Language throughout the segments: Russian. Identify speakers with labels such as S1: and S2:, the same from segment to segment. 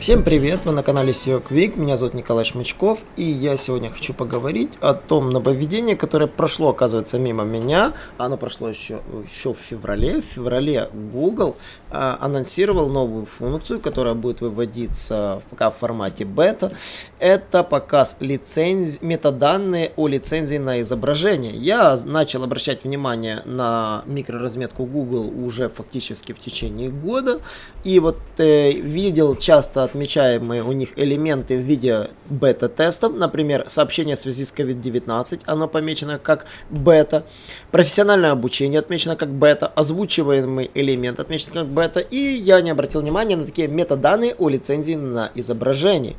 S1: Всем привет, вы на канале SEO Quick, меня зовут Николай Шмычков, и я сегодня хочу поговорить о том нововведении, которое прошло, оказывается, мимо меня. Оно прошло еще, еще в феврале. В феврале Google а, анонсировал новую функцию, которая будет выводиться пока в формате бета. Это показ лицензий, метаданные о лицензии на изображение. Я начал обращать внимание на микроразметку Google уже фактически в течение года, и вот э, видел часто отмечаемые у них элементы в виде бета-тестов, например, сообщение в связи с COVID-19, оно помечено как бета, профессиональное обучение отмечено как бета, озвучиваемый элемент отмечен как бета, и я не обратил внимания на такие метаданные о лицензии на изображение.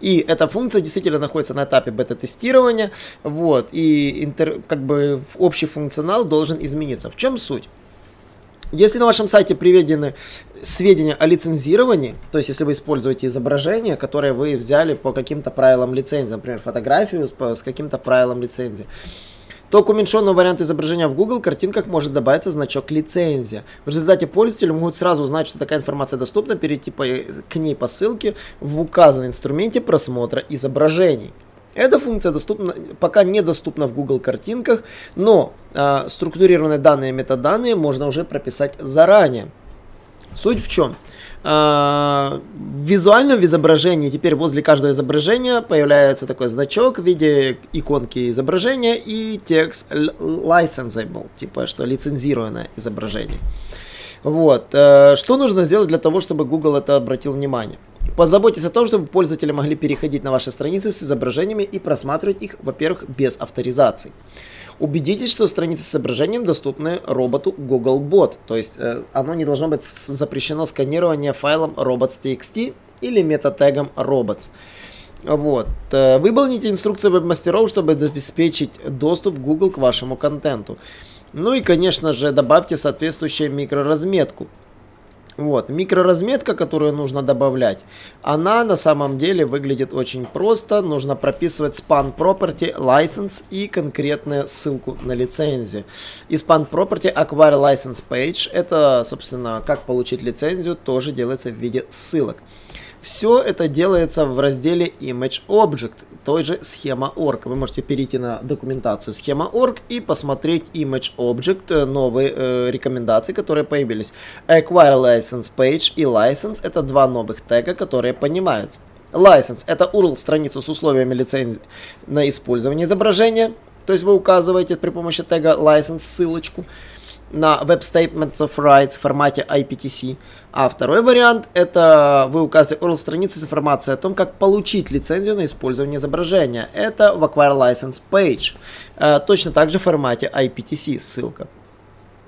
S1: И эта функция действительно находится на этапе бета-тестирования, вот, и интер, как бы общий функционал должен измениться. В чем суть? Если на вашем сайте приведены сведения о лицензировании, то есть если вы используете изображение, которое вы взяли по каким-то правилам лицензии, например, фотографию с, каким-то правилом лицензии, то к уменьшенному варианту изображения в Google картинках может добавиться значок лицензия. В результате пользователи могут сразу узнать, что такая информация доступна, перейти по, к ней по ссылке в указанном инструменте просмотра изображений. Эта функция доступна, пока недоступна в Google картинках, но э, структурированные данные и метаданные можно уже прописать заранее. Суть в чем? Визуально в изображении теперь возле каждого изображения появляется такой значок в виде иконки изображения и текст licensable, типа что лицензированное изображение. Вот. Э, что нужно сделать для того, чтобы Google это обратил внимание? Позаботьтесь о том, чтобы пользователи могли переходить на ваши страницы с изображениями и просматривать их, во-первых, без авторизации. Убедитесь, что страницы с изображением доступны роботу Googlebot, то есть э, оно не должно быть запрещено сканирование файлом robots.txt или метатегом robots. Вот. Э, выполните инструкции веб-мастеров, чтобы обеспечить доступ Google к вашему контенту. Ну и, конечно же, добавьте соответствующую микроразметку. Вот, микроразметка, которую нужно добавлять, она на самом деле выглядит очень просто. Нужно прописывать span property license и конкретную ссылку на лицензию. И span property acquire license page, это, собственно, как получить лицензию, тоже делается в виде ссылок. Все это делается в разделе Image Object, той же схема.org. Вы можете перейти на документацию схема.org и посмотреть Image Object, э, новые э, рекомендации, которые появились. Acquire License Page и License это два новых тега, которые понимаются. License это URL страницу с условиями лицензии на использование изображения. То есть вы указываете при помощи тега license ссылочку на Web Statements of Rights в формате IPTC. А второй вариант это вы указываете URL страницы с информацией о том, как получить лицензию на использование изображения. Это в Acquire License Page. Э, точно так же в формате IPTC ссылка.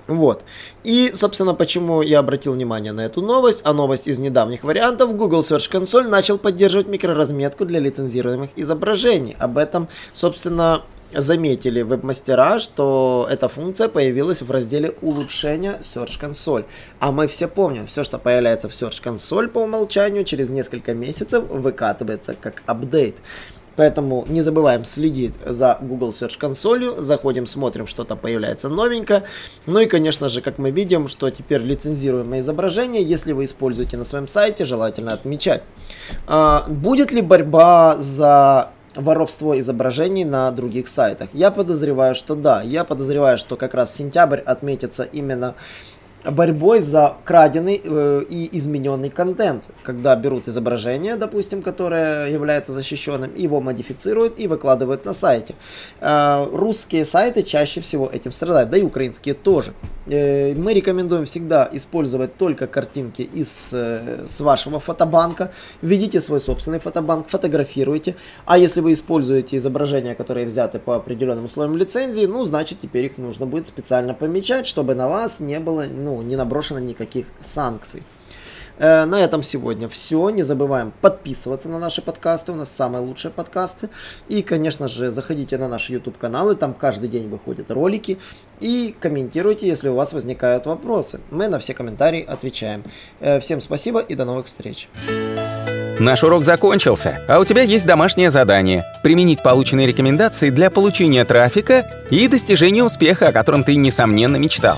S1: Вот. И, собственно, почему я обратил внимание на эту новость, а новость из недавних вариантов, Google Search Console начал поддерживать микроразметку для лицензируемых изображений. Об этом, собственно, заметили веб-мастера, что эта функция появилась в разделе улучшения Search Console. А мы все помним, все, что появляется в Search Console по умолчанию, через несколько месяцев выкатывается как апдейт. Поэтому не забываем следить за Google Search Console, заходим, смотрим, что там появляется новенькое. Ну и, конечно же, как мы видим, что теперь лицензируемое изображение, если вы используете на своем сайте, желательно отмечать. А, будет ли борьба за воровство изображений на других сайтах? Я подозреваю, что да. Я подозреваю, что как раз сентябрь отметится именно борьбой за краденый э, и измененный контент. Когда берут изображение, допустим, которое является защищенным, его модифицируют и выкладывают на сайте. Э, русские сайты чаще всего этим страдают, да и украинские тоже. Э, мы рекомендуем всегда использовать только картинки из э, с вашего фотобанка. Введите свой собственный фотобанк, фотографируйте. А если вы используете изображения, которые взяты по определенным условиям лицензии, ну, значит, теперь их нужно будет специально помечать, чтобы на вас не было, ну, не наброшено никаких санкций. Э, на этом сегодня все. Не забываем подписываться на наши подкасты. У нас самые лучшие подкасты. И, конечно же, заходите на наши YouTube каналы. Там каждый день выходят ролики. И комментируйте, если у вас возникают вопросы. Мы на все комментарии отвечаем. Э, всем спасибо и до новых встреч.
S2: Наш урок закончился, а у тебя есть домашнее задание – применить полученные рекомендации для получения трафика и достижения успеха, о котором ты, несомненно, мечтал.